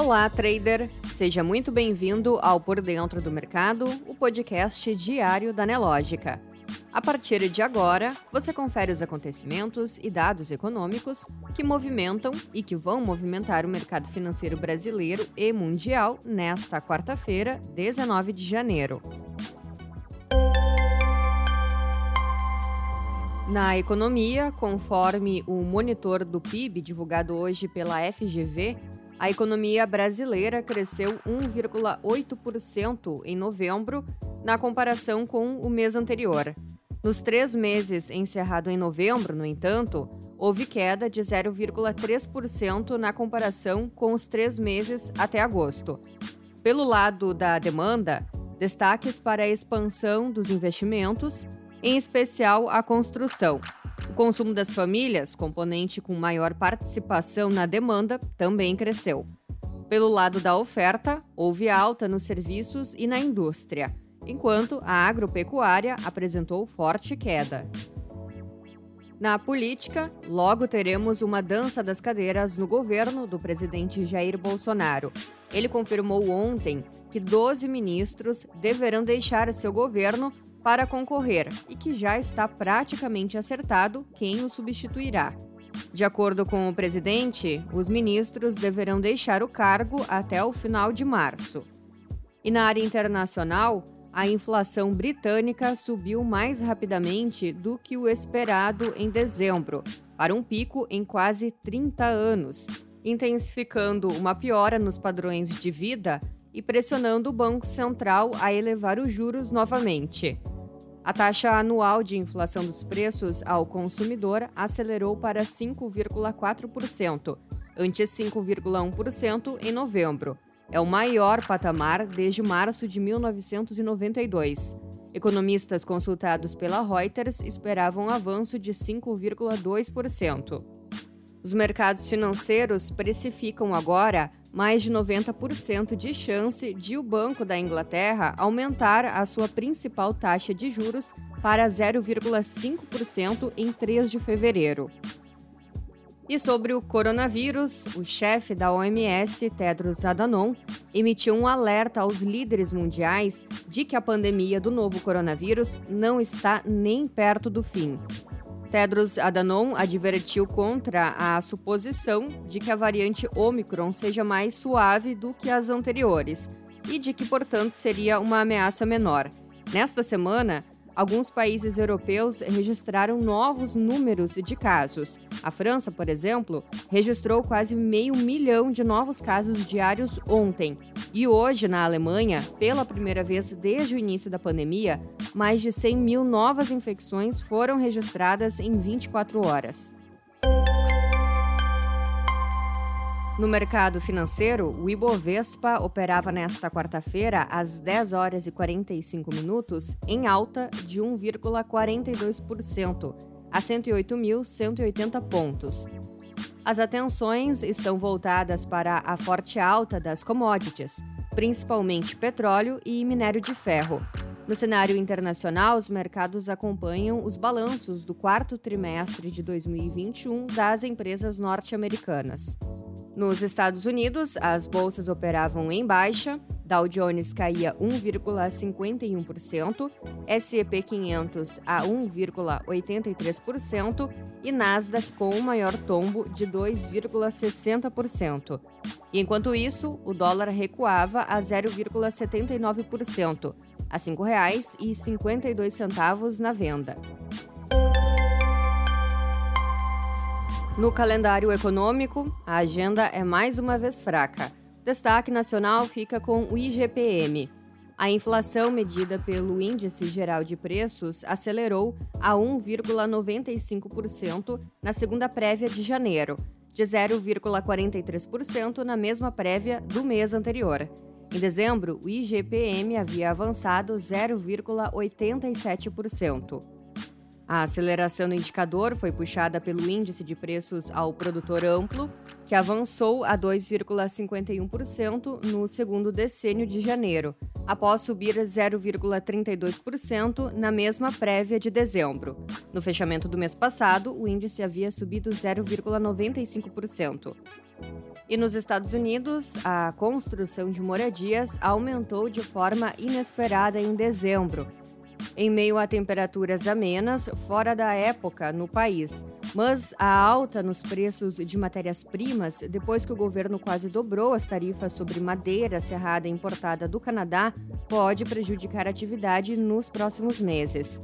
Olá, trader! Seja muito bem-vindo ao Por Dentro do Mercado, o podcast diário da Nelógica. A partir de agora, você confere os acontecimentos e dados econômicos que movimentam e que vão movimentar o mercado financeiro brasileiro e mundial nesta quarta-feira, 19 de janeiro. Na economia, conforme o monitor do PIB divulgado hoje pela FGV, a economia brasileira cresceu 1,8% em novembro, na comparação com o mês anterior. Nos três meses encerrado em novembro, no entanto, houve queda de 0,3% na comparação com os três meses até agosto. Pelo lado da demanda, destaques para a expansão dos investimentos em especial a construção. O consumo das famílias, componente com maior participação na demanda, também cresceu. Pelo lado da oferta, houve alta nos serviços e na indústria, enquanto a agropecuária apresentou forte queda. Na política, logo teremos uma dança das cadeiras no governo do presidente Jair Bolsonaro. Ele confirmou ontem que 12 ministros deverão deixar seu governo para concorrer e que já está praticamente acertado quem o substituirá. De acordo com o presidente, os ministros deverão deixar o cargo até o final de março. E na área internacional, a inflação britânica subiu mais rapidamente do que o esperado em dezembro, para um pico em quase 30 anos, intensificando uma piora nos padrões de vida e pressionando o Banco Central a elevar os juros novamente. A taxa anual de inflação dos preços ao consumidor acelerou para 5,4%, antes 5,1% em novembro. É o maior patamar desde março de 1992. Economistas consultados pela Reuters esperavam um avanço de 5,2%. Os mercados financeiros precificam agora mais de 90% de chance de o Banco da Inglaterra aumentar a sua principal taxa de juros para 0,5% em 3 de fevereiro. E sobre o coronavírus, o chefe da OMS, Tedros Adhanom, emitiu um alerta aos líderes mundiais de que a pandemia do novo coronavírus não está nem perto do fim. Tedros Adhanom advertiu contra a suposição de que a variante Omicron seja mais suave do que as anteriores e de que, portanto, seria uma ameaça menor. Nesta semana, alguns países europeus registraram novos números de casos. A França, por exemplo, registrou quase meio milhão de novos casos diários ontem. E hoje, na Alemanha, pela primeira vez desde o início da pandemia, mais de 100 mil novas infecções foram registradas em 24 horas. No mercado financeiro, o Ibovespa operava nesta quarta-feira às 10 horas e 45 minutos em alta de 1,42% a 108.180 pontos. As atenções estão voltadas para a forte alta das commodities, principalmente petróleo e minério de ferro. No cenário internacional, os mercados acompanham os balanços do quarto trimestre de 2021 das empresas norte-americanas. Nos Estados Unidos, as bolsas operavam em baixa, Dow Jones caía 1,51%, S&P 500 a 1,83% e Nasdaq com o maior tombo de 2,60%. E enquanto isso, o dólar recuava a 0,79%, a R$ 5,52 na venda. No calendário econômico, a agenda é mais uma vez fraca. Destaque nacional fica com o IGPM. A inflação medida pelo Índice Geral de Preços acelerou a 1,95% na segunda prévia de janeiro, de 0,43% na mesma prévia do mês anterior. Em dezembro, o IGPM havia avançado 0,87%. A aceleração do indicador foi puxada pelo índice de preços ao produtor amplo, que avançou a 2,51% no segundo decênio de janeiro, após subir 0,32% na mesma prévia de dezembro. No fechamento do mês passado, o índice havia subido 0,95%. E nos Estados Unidos, a construção de moradias aumentou de forma inesperada em dezembro, em meio a temperaturas amenas fora da época no país. Mas a alta nos preços de matérias-primas, depois que o governo quase dobrou as tarifas sobre madeira serrada importada do Canadá, pode prejudicar a atividade nos próximos meses.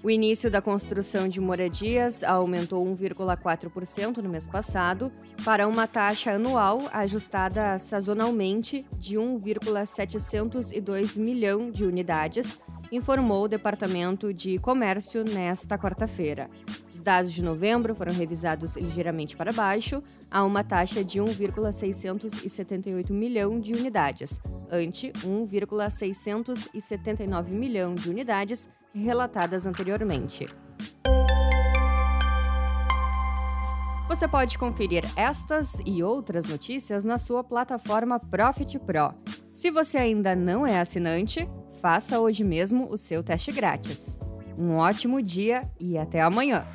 O início da construção de moradias aumentou 1,4% no mês passado, para uma taxa anual ajustada sazonalmente de 1,702 milhão de unidades, informou o Departamento de Comércio nesta quarta-feira. Os dados de novembro foram revisados ligeiramente para baixo, a uma taxa de 1,678 milhão de unidades, ante 1,679 milhão de unidades relatadas anteriormente. Você pode conferir estas e outras notícias na sua plataforma Profit Pro. Se você ainda não é assinante, faça hoje mesmo o seu teste grátis. Um ótimo dia e até amanhã!